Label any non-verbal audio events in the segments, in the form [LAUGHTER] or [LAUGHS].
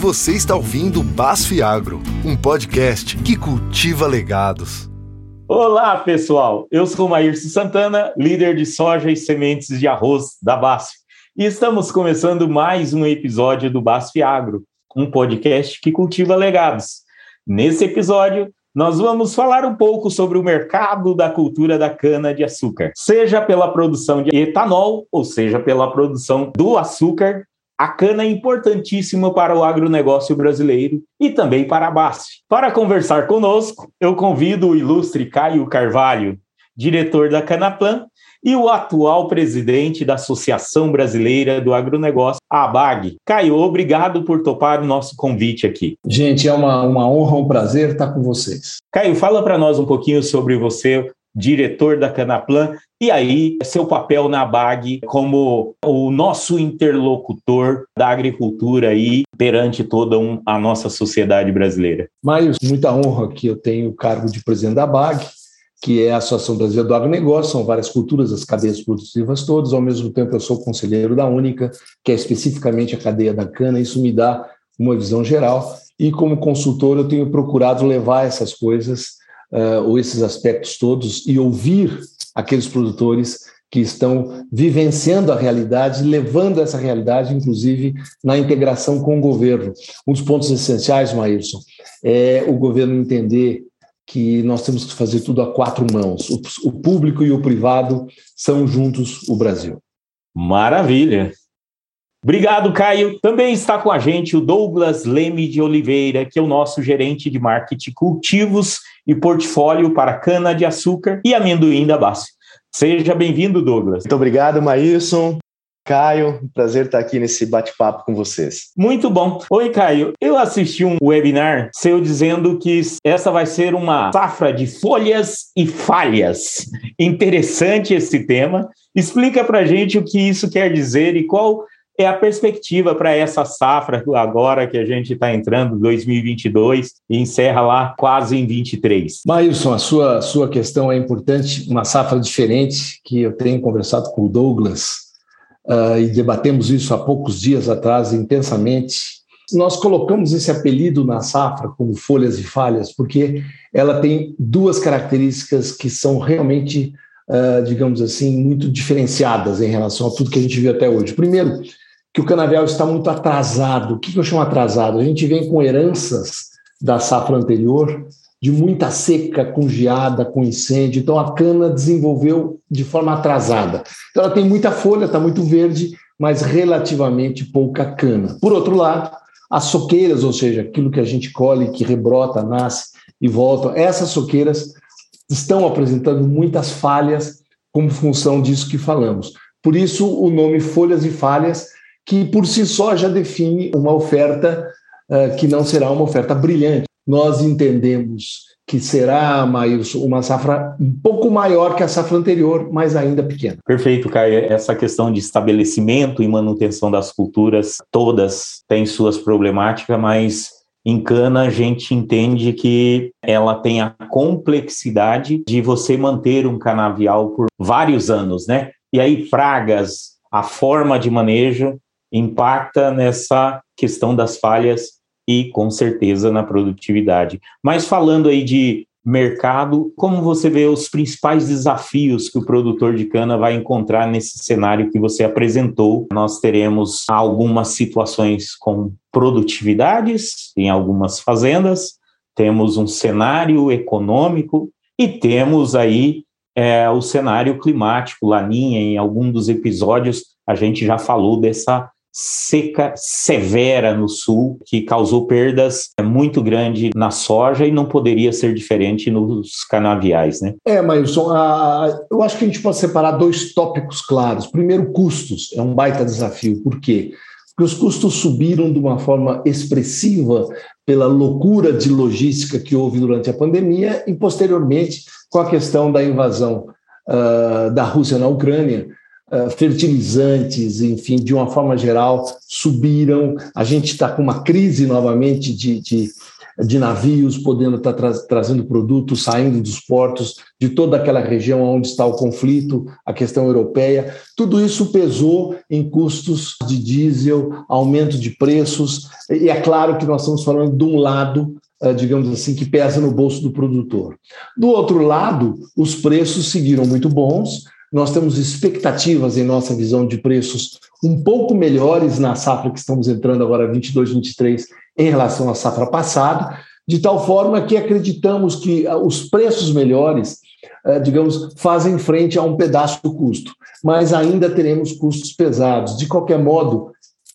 Você está ouvindo Basf Agro, um podcast que cultiva legados. Olá, pessoal. Eu sou Maírcio Santana, líder de soja e sementes de arroz da Basf. E estamos começando mais um episódio do Basf Agro, um podcast que cultiva legados. Nesse episódio, nós vamos falar um pouco sobre o mercado da cultura da cana-de-açúcar, seja pela produção de etanol, ou seja pela produção do açúcar a cana é importantíssima para o agronegócio brasileiro e também para a BASF. Para conversar conosco, eu convido o ilustre Caio Carvalho, diretor da Canaplan e o atual presidente da Associação Brasileira do Agronegócio, a ABAG. Caio, obrigado por topar o nosso convite aqui. Gente, é uma, uma honra, um prazer estar com vocês. Caio, fala para nós um pouquinho sobre você, diretor da Canaplan, e aí seu papel na BAG como o nosso interlocutor da agricultura aí perante toda um, a nossa sociedade brasileira. Maios, muita honra que eu tenho o cargo de presidente da BAG, que é a Associação Brasileira do Agronegócio, são várias culturas, as cadeias produtivas todas, ao mesmo tempo eu sou conselheiro da Única, que é especificamente a cadeia da cana, isso me dá uma visão geral, e como consultor eu tenho procurado levar essas coisas uh, ou esses aspectos todos e ouvir aqueles produtores que estão vivenciando a realidade, levando essa realidade, inclusive, na integração com o governo. Um dos pontos essenciais, Maírson, é o governo entender que nós temos que fazer tudo a quatro mãos. O público e o privado são juntos o Brasil. Maravilha! Obrigado, Caio. Também está com a gente o Douglas Leme de Oliveira, que é o nosso gerente de marketing cultivos e portfólio para cana-de-açúcar e amendoim da base. Seja bem-vindo, Douglas. Muito obrigado, Maílson. Caio, prazer estar aqui nesse bate-papo com vocês. Muito bom. Oi, Caio. Eu assisti um webinar seu dizendo que essa vai ser uma safra de folhas e falhas. Interessante esse tema. Explica para gente o que isso quer dizer e qual é a perspectiva para essa safra agora que a gente está entrando, 2022, e encerra lá quase em 23? Mailson, a sua, sua questão é importante, uma safra diferente, que eu tenho conversado com o Douglas uh, e debatemos isso há poucos dias atrás intensamente. Nós colocamos esse apelido na safra como folhas e falhas, porque ela tem duas características que são realmente, uh, digamos assim, muito diferenciadas em relação a tudo que a gente viu até hoje. Primeiro, que o canavial está muito atrasado. O que eu chamo atrasado? A gente vem com heranças da safra anterior, de muita seca, com geada, com incêndio. Então a cana desenvolveu de forma atrasada. Então ela tem muita folha, está muito verde, mas relativamente pouca cana. Por outro lado, as soqueiras, ou seja, aquilo que a gente colhe, que rebrota, nasce e volta, essas soqueiras estão apresentando muitas falhas como função disso que falamos. Por isso o nome folhas e falhas que por si só já define uma oferta uh, que não será uma oferta brilhante. Nós entendemos que será, Maílson, uma safra um pouco maior que a safra anterior, mas ainda pequena. Perfeito, Caio. Essa questão de estabelecimento e manutenção das culturas, todas têm suas problemáticas, mas em cana a gente entende que ela tem a complexidade de você manter um canavial por vários anos, né? E aí pragas, a forma de manejo impacta nessa questão das falhas e, com certeza, na produtividade. Mas falando aí de mercado, como você vê os principais desafios que o produtor de cana vai encontrar nesse cenário que você apresentou? Nós teremos algumas situações com produtividades em algumas fazendas, temos um cenário econômico e temos aí é, o cenário climático, Laninha, em algum dos episódios a gente já falou dessa seca severa no sul, que causou perdas muito grandes na soja e não poderia ser diferente nos canaviais, né? É, Mailson, eu acho que a gente pode separar dois tópicos claros. Primeiro, custos. É um baita desafio. Por quê? Porque os custos subiram de uma forma expressiva pela loucura de logística que houve durante a pandemia e, posteriormente, com a questão da invasão uh, da Rússia na Ucrânia, fertilizantes, enfim, de uma forma geral, subiram. A gente está com uma crise novamente de, de de navios podendo estar tra trazendo produtos saindo dos portos de toda aquela região onde está o conflito, a questão europeia. Tudo isso pesou em custos de diesel, aumento de preços, e é claro que nós estamos falando de um lado eh, digamos assim, que pesa no bolso do produtor. Do outro lado, os preços seguiram muito bons, nós temos expectativas em nossa visão de preços um pouco melhores na safra que estamos entrando agora 22, 23 em relação à safra passada, de tal forma que acreditamos que ah, os preços melhores, ah, digamos, fazem frente a um pedaço do custo, mas ainda teremos custos pesados. De qualquer modo,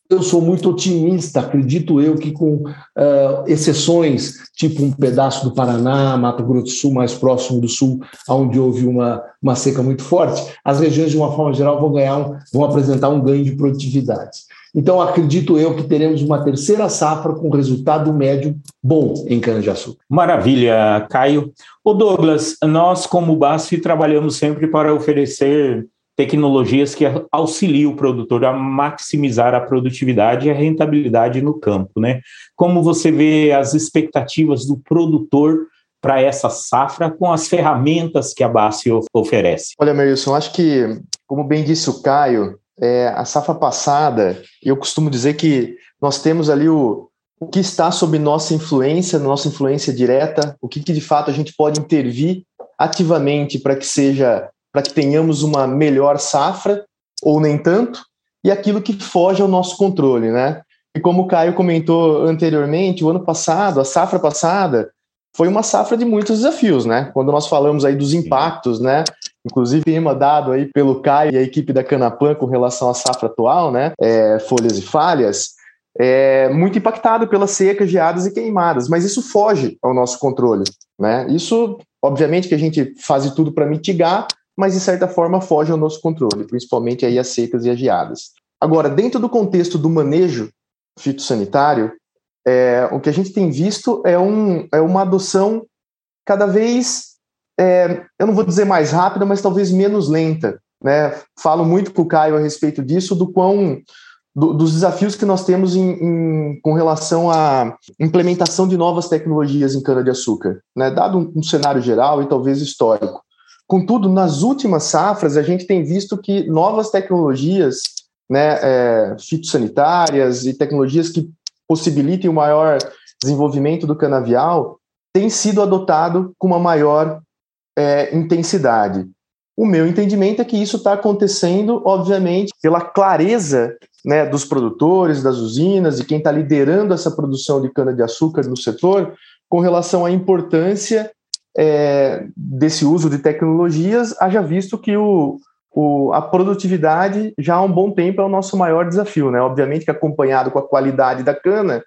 eu sou muito otimista, acredito eu que com uh, exceções, tipo um pedaço do Paraná, Mato Grosso do Sul, mais próximo do sul, onde houve uma, uma seca muito forte, as regiões, de uma forma geral, vão ganhar, um, vão apresentar um ganho de produtividade. Então, acredito eu que teremos uma terceira safra com resultado médio bom em cana-de-açúcar. Maravilha, Caio. O Douglas, nós como BASF trabalhamos sempre para oferecer tecnologias que auxiliam o produtor a maximizar a produtividade e a rentabilidade no campo, né? Como você vê as expectativas do produtor para essa safra com as ferramentas que a BASF oferece? Olha, Merilson, acho que, como bem disse o Caio, é, a safra passada, eu costumo dizer que nós temos ali o, o que está sob nossa influência, nossa influência direta, o que, que de fato a gente pode intervir ativamente para que seja para que tenhamos uma melhor safra, ou nem tanto, e aquilo que foge ao nosso controle, né? E como o Caio comentou anteriormente, o ano passado, a safra passada, foi uma safra de muitos desafios, né? Quando nós falamos aí dos impactos, né? Inclusive, tema dado aí pelo Caio e a equipe da Canapan com relação à safra atual, né? É, folhas e falhas, é muito impactado pelas secas, geadas e queimadas, mas isso foge ao nosso controle, né? Isso, obviamente, que a gente faz tudo para mitigar, mas de certa forma foge ao nosso controle, principalmente aí as secas e as geadas. Agora, dentro do contexto do manejo fitossanitário, é, o que a gente tem visto é, um, é uma adoção cada vez, é, eu não vou dizer mais rápida, mas talvez menos lenta. Né? Falo muito com o Caio a respeito disso, do quão do, dos desafios que nós temos em, em, com relação à implementação de novas tecnologias em cana-de-açúcar, né? dado um, um cenário geral e talvez histórico. Contudo, nas últimas safras, a gente tem visto que novas tecnologias né, é, fitossanitárias e tecnologias que possibilitem o maior desenvolvimento do canavial têm sido adotado com uma maior é, intensidade. O meu entendimento é que isso está acontecendo, obviamente, pela clareza né, dos produtores, das usinas e quem está liderando essa produção de cana-de-açúcar no setor com relação à importância é, desse uso de tecnologias, haja visto que o, o, a produtividade já há um bom tempo é o nosso maior desafio, né? Obviamente que acompanhado com a qualidade da cana,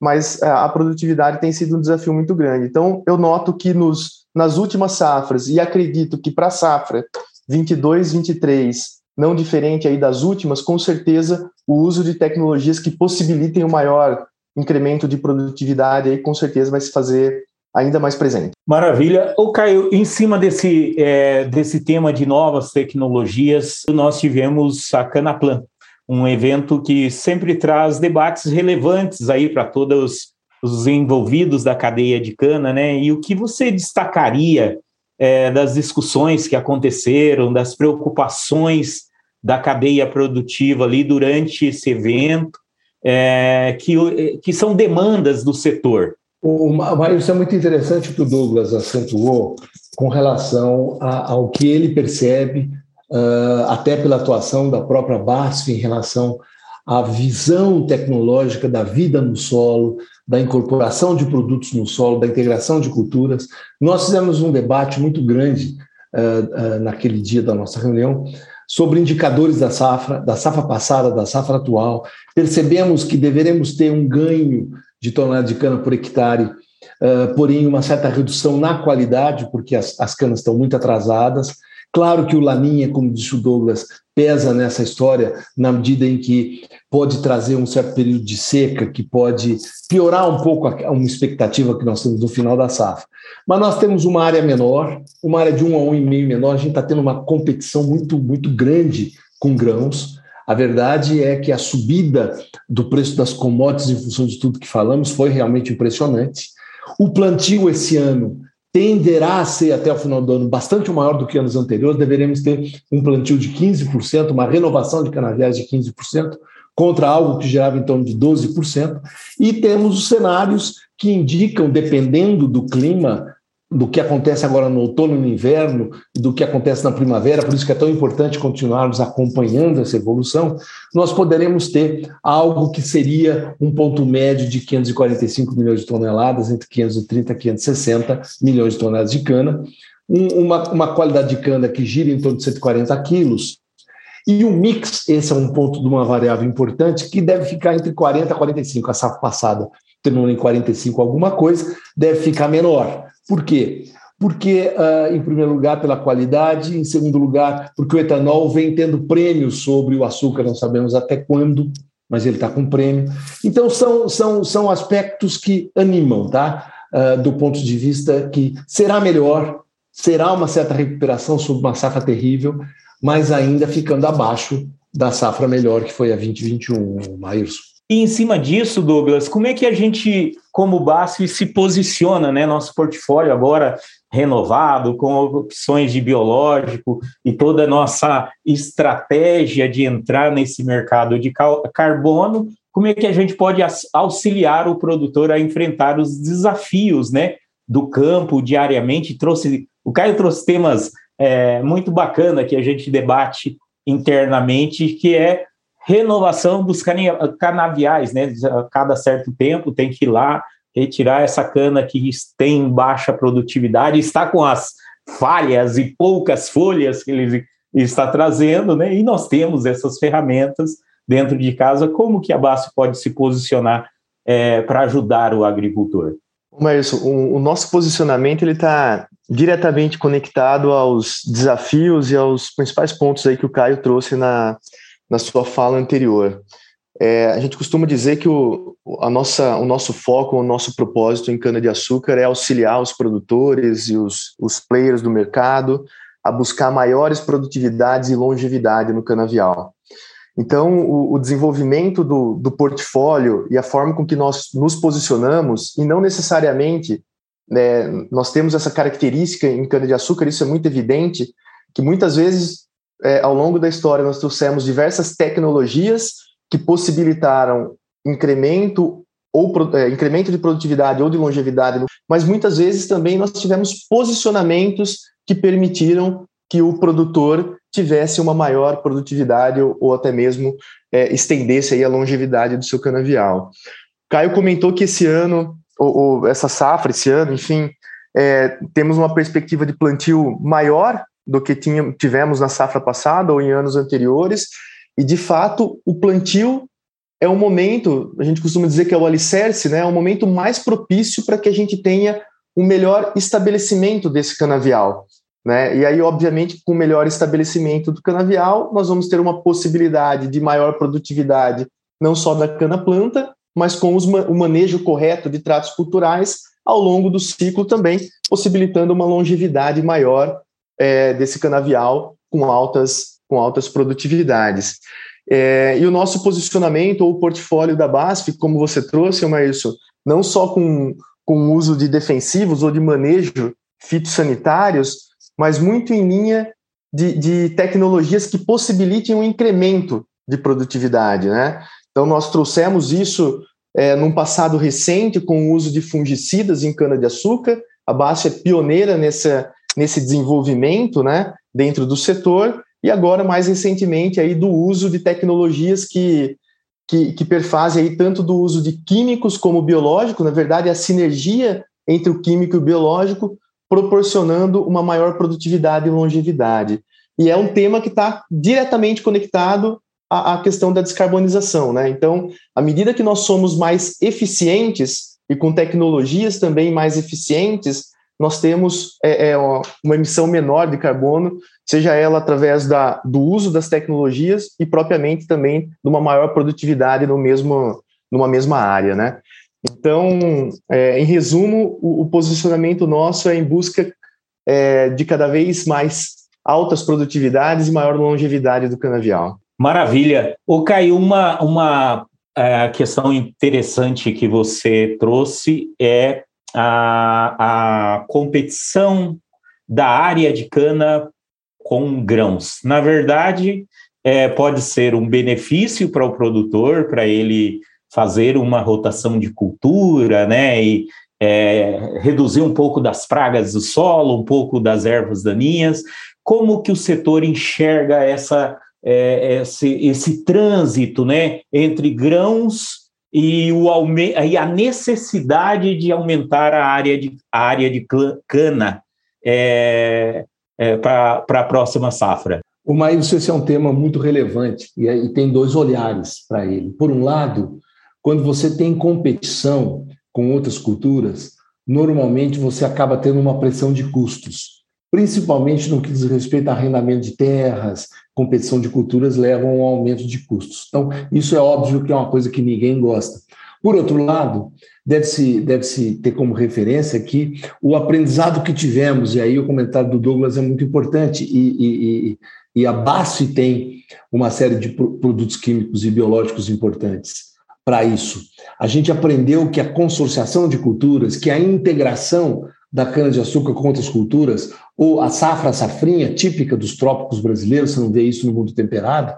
mas é, a produtividade tem sido um desafio muito grande. Então, eu noto que nos, nas últimas safras, e acredito que para a safra 22, 23, não diferente aí das últimas, com certeza o uso de tecnologias que possibilitem o um maior incremento de produtividade aí com certeza vai se fazer ainda mais presente. Maravilha. O Caio, em cima desse, é, desse tema de novas tecnologias, nós tivemos a Canaplan, um evento que sempre traz debates relevantes aí para todos os envolvidos da cadeia de cana, né? E o que você destacaria é, das discussões que aconteceram, das preocupações da cadeia produtiva ali durante esse evento, é, que, que são demandas do setor? O, mas isso é muito interessante que o Douglas acentuou com relação a, ao que ele percebe, uh, até pela atuação da própria BASF em relação à visão tecnológica da vida no solo, da incorporação de produtos no solo, da integração de culturas. Nós fizemos um debate muito grande uh, uh, naquele dia da nossa reunião sobre indicadores da safra, da safra passada, da safra atual. Percebemos que deveremos ter um ganho de tonelada de cana por hectare, uh, porém uma certa redução na qualidade, porque as, as canas estão muito atrasadas. Claro que o Laninha, como disse o Douglas, pesa nessa história na medida em que pode trazer um certo período de seca, que pode piorar um pouco a, uma expectativa que nós temos no final da safra. Mas nós temos uma área menor, uma área de um a um e meio menor, a gente está tendo uma competição muito, muito grande com grãos. A verdade é que a subida do preço das commodities em função de tudo que falamos foi realmente impressionante. O plantio esse ano tenderá a ser, até o final do ano, bastante maior do que anos anteriores. Deveremos ter um plantio de 15%, uma renovação de canaviais de 15%, contra algo que gerava em torno de 12%. E temos os cenários que indicam, dependendo do clima, do que acontece agora no outono e no inverno, do que acontece na primavera, por isso que é tão importante continuarmos acompanhando essa evolução, nós poderemos ter algo que seria um ponto médio de 545 milhões de toneladas, entre 530 e 560 milhões de toneladas de cana, uma, uma qualidade de cana que gira em torno de 140 quilos, e o mix, esse é um ponto de uma variável importante, que deve ficar entre 40 e 45, a safra passada terminou em 45 alguma coisa, deve ficar menor. Por quê? Porque, uh, em primeiro lugar, pela qualidade, em segundo lugar, porque o etanol vem tendo prêmio sobre o açúcar, não sabemos até quando, mas ele está com prêmio. Então, são, são, são aspectos que animam, tá? Uh, do ponto de vista que será melhor, será uma certa recuperação sobre uma safra terrível, mas ainda ficando abaixo da safra melhor que foi a 2021, Maírson. E em cima disso, Douglas, como é que a gente, como BASF, se posiciona, né? Nosso portfólio agora renovado, com opções de biológico e toda a nossa estratégia de entrar nesse mercado de carbono, como é que a gente pode auxiliar o produtor a enfrentar os desafios, né? Do campo diariamente. Trouxe, o Caio trouxe temas é, muito bacana que a gente debate internamente, que é renovação dos canaviais, né? A cada certo tempo tem que ir lá retirar essa cana que tem baixa produtividade, está com as falhas e poucas folhas que ele está trazendo, né? E nós temos essas ferramentas dentro de casa. Como que a BASF pode se posicionar é, para ajudar o agricultor? Mas o, o nosso posicionamento ele está diretamente conectado aos desafios e aos principais pontos aí que o Caio trouxe na, na sua fala anterior. É, a gente costuma dizer que o, a nossa, o nosso foco, o nosso propósito em cana-de-açúcar é auxiliar os produtores e os, os players do mercado a buscar maiores produtividades e longevidade no canavial. Então, o, o desenvolvimento do, do, portfólio e a forma com que nós nos posicionamos, e não necessariamente né, nós temos essa característica em cana-de-açúcar, isso é muito evidente, que muitas vezes é, ao longo da história, nós trouxemos diversas tecnologias que possibilitaram incremento ou é, incremento de produtividade ou de longevidade, mas muitas vezes também nós tivemos posicionamentos que permitiram que o produtor tivesse uma maior produtividade ou, ou até mesmo é, estendesse aí a longevidade do seu canavial. Caio comentou que esse ano, ou, ou essa safra, esse ano, enfim, é, temos uma perspectiva de plantio maior do que tinha, tivemos na safra passada ou em anos anteriores. E, de fato, o plantio é um momento, a gente costuma dizer que é o alicerce, né? é o momento mais propício para que a gente tenha um melhor estabelecimento desse canavial. Né? E aí, obviamente, com o melhor estabelecimento do canavial, nós vamos ter uma possibilidade de maior produtividade, não só da cana-planta, mas com os, o manejo correto de tratos culturais ao longo do ciclo também, possibilitando uma longevidade maior é, desse canavial com altas, com altas produtividades. É, e o nosso posicionamento ou portfólio da BASF, como você trouxe, Maírcio, não só com, com o uso de defensivos ou de manejo fitossanitários, mas muito em linha de, de tecnologias que possibilitem um incremento de produtividade. Né? Então, nós trouxemos isso é, num passado recente com o uso de fungicidas em cana-de-açúcar. A BASF é pioneira nessa, nesse desenvolvimento né, dentro do setor, e agora, mais recentemente, aí, do uso de tecnologias que, que, que perfazem aí, tanto do uso de químicos como biológico, na verdade, a sinergia entre o químico e o biológico, proporcionando uma maior produtividade e longevidade. E é um tema que está diretamente conectado à, à, questão da descarbonização. Né? Então, à medida que nós somos mais eficientes e com tecnologias também mais eficientes, nós temos é, é, uma emissão menor de carbono, seja ela através da, do uso das tecnologias e propriamente também de uma maior produtividade no mesmo, numa mesma área, né? Então, é, em resumo, o, o, posicionamento nosso é em busca é, de cada vez mais altas produtividades e maior longevidade do canavial. Maravilha. O Caio, uma, uma é, questão interessante que você trouxe é a, a competição da área de cana com grãos. Na verdade, é, pode ser um benefício para o produtor, para ele fazer uma rotação de cultura, né, e é, reduzir um pouco das pragas do solo, um pouco das ervas daninhas. Como que o setor enxerga essa, é, esse, esse trânsito, né, entre grãos e, o, e a necessidade de aumentar a área de, a área de cana é, é, para a próxima safra? O Maílson, esse é um tema muito relevante e, e tem dois olhares para ele. Por um lado, quando você tem competição com outras culturas, normalmente você acaba tendo uma pressão de custos, principalmente no que diz respeito a arrendamento de terras, competição de culturas levam a um aumento de custos. Então, isso é óbvio que é uma coisa que ninguém gosta. Por outro lado, deve-se deve -se ter como referência que o aprendizado que tivemos, e aí o comentário do Douglas é muito importante, e, e, e, a BASF tem uma série de produtos químicos e biológicos importantes para isso. A gente aprendeu que a consorciação de culturas, que a integração da cana-de-açúcar com outras culturas, ou a safra safrinha, típica dos trópicos brasileiros, você não vê isso no mundo temperado,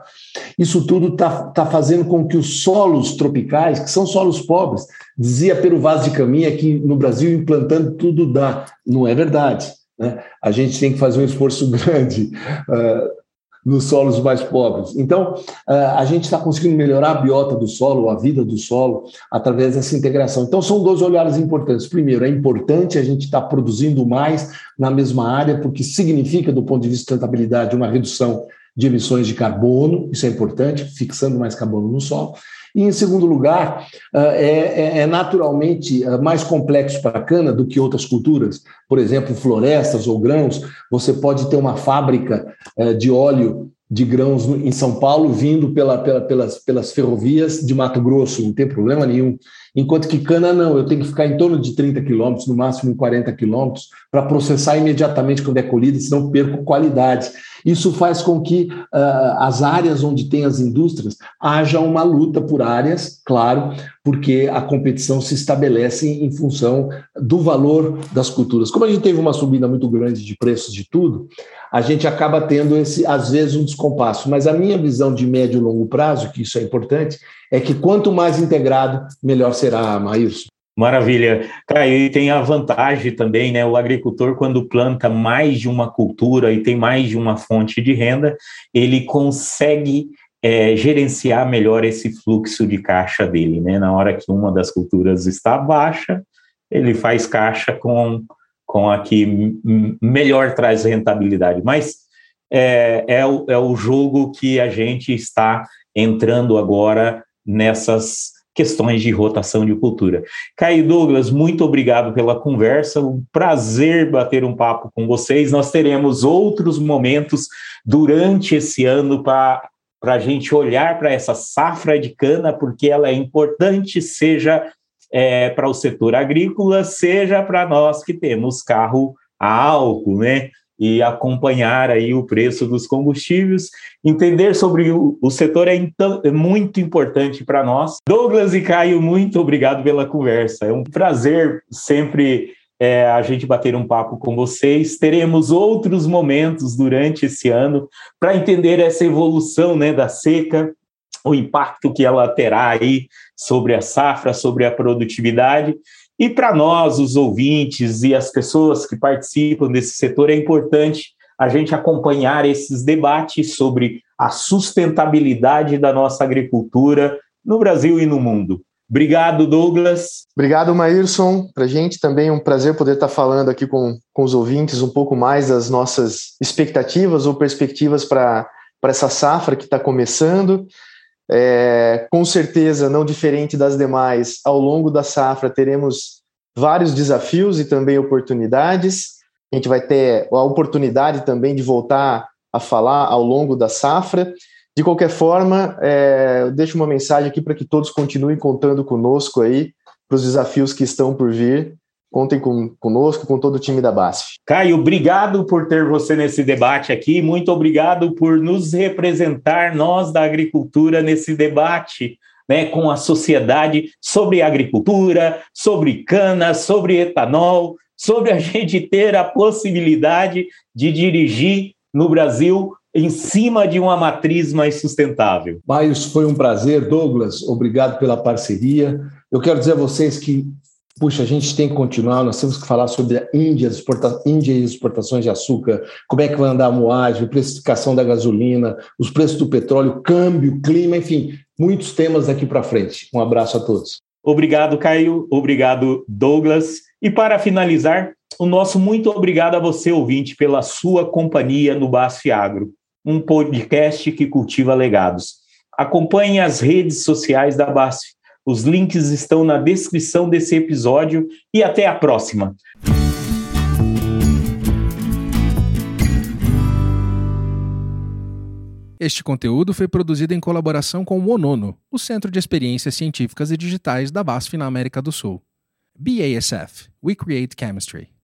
isso tudo está tá fazendo com que os solos tropicais, que são solos pobres, dizia Pero Vaz de Caminha que no Brasil implantando tudo dá. Não é verdade. Né? A gente tem que fazer um esforço [LAUGHS] grande. Uh, nos solos mais pobres. Então, a gente está conseguindo melhorar a biota do solo, a vida do solo, através dessa integração. Então, são dois olhares importantes. Primeiro, é importante a gente estar tá produzindo mais na mesma área, porque significa, do ponto de vista de sustentabilidade, uma redução de emissões de carbono, isso é importante, fixando mais carbono no solo. E, em segundo lugar, ah, é, é, é naturalmente ah, mais complexo para a cana do que outras culturas. Por exemplo, florestas ou grãos, você pode ter uma fábrica eh, de óleo de grãos em São Paulo vindo pela, pela, pelas, pelas ferrovias de Mato Grosso, não tem problema nenhum. Enquanto que cana não, eu tenho que ficar em torno de 30 quilômetros, no máximo 40 quilômetros, para processar imediatamente quando é colhida, senão perco qualidade. Isso faz com que uh, as áreas onde tem as indústrias haja uma luta por áreas, claro, porque a competição se estabelece em função do valor das culturas. Como a gente teve uma subida muito grande de preços de tudo, a gente acaba tendo esse, às vezes, um descompasso. Mas a minha visão de médio e longo prazo, que isso é importante, é que quanto mais integrado, melhor será, Maílson. Maravilha. Caio, e tem a vantagem também, né? O agricultor, quando planta mais de uma cultura e tem mais de uma fonte de renda, ele consegue é, gerenciar melhor esse fluxo de caixa dele, né? Na hora que uma das culturas está baixa, ele faz caixa com, com a que melhor traz rentabilidade. Mas é, é, o, é o jogo que a gente está entrando agora nessas questões de rotação de cultura. Caio Douglas, muito obrigado pela conversa, um prazer bater um papo com vocês. Nós teremos outros momentos durante esse ano para a gente olhar para essa safra de cana, porque ela é importante, seja é, para o setor agrícola, seja para nós que temos carro a álcool, né? E acompanhar aí o preço dos combustíveis. Entender sobre o, o setor é, então, é muito importante para nós. Douglas e Caio, muito obrigado pela conversa. É um prazer sempre é, a gente bater um papo com vocês. Teremos outros momentos durante esse ano para entender essa evolução né, da seca, o impacto que ela terá aí sobre a safra, sobre a produtividade. E para nós, os ouvintes e as pessoas que participam desse setor, é importante a gente acompanhar esses debates sobre a sustentabilidade da nossa agricultura no Brasil e no mundo. Obrigado, Douglas. Obrigado, Maírson. Para a gente também é um prazer poder estar falando aqui com, com os ouvintes um pouco mais das nossas expectativas ou perspectivas para essa safra que está começando. É, com certeza, não diferente das demais, ao longo da safra teremos vários desafios e também oportunidades. A gente vai ter a oportunidade também de voltar a falar ao longo da safra. De qualquer forma, é, eu deixo uma mensagem aqui para que todos continuem contando conosco aí para os desafios que estão por vir Contem com, conosco, com todo o time da BASF. Caio, obrigado por ter você nesse debate aqui. Muito obrigado por nos representar, nós da agricultura, nesse debate né, com a sociedade sobre agricultura, sobre cana, sobre etanol, sobre a [LAUGHS] gente ter a possibilidade de dirigir no Brasil em cima de uma matriz mais sustentável. Maios, foi um prazer. Douglas, obrigado pela parceria. Eu quero dizer a vocês que, puxa, a gente tem que continuar, nós temos que falar sobre a Índia, exporta, Índia e exportações de açúcar, como é que vai andar a moagem, precificação da gasolina, os preços do petróleo, câmbio, clima, enfim, muitos temas daqui para frente. Um abraço a todos. Obrigado, Caio. Obrigado, Douglas. E para finalizar, o nosso muito obrigado a você, ouvinte, pela sua companhia no Basf Agro um podcast que cultiva legados. Acompanhe as redes sociais da BASF. Os links estão na descrição desse episódio e até a próxima. Este conteúdo foi produzido em colaboração com o ONONO, o Centro de Experiências Científicas e Digitais da BASF na América do Sul. BASF We Create Chemistry.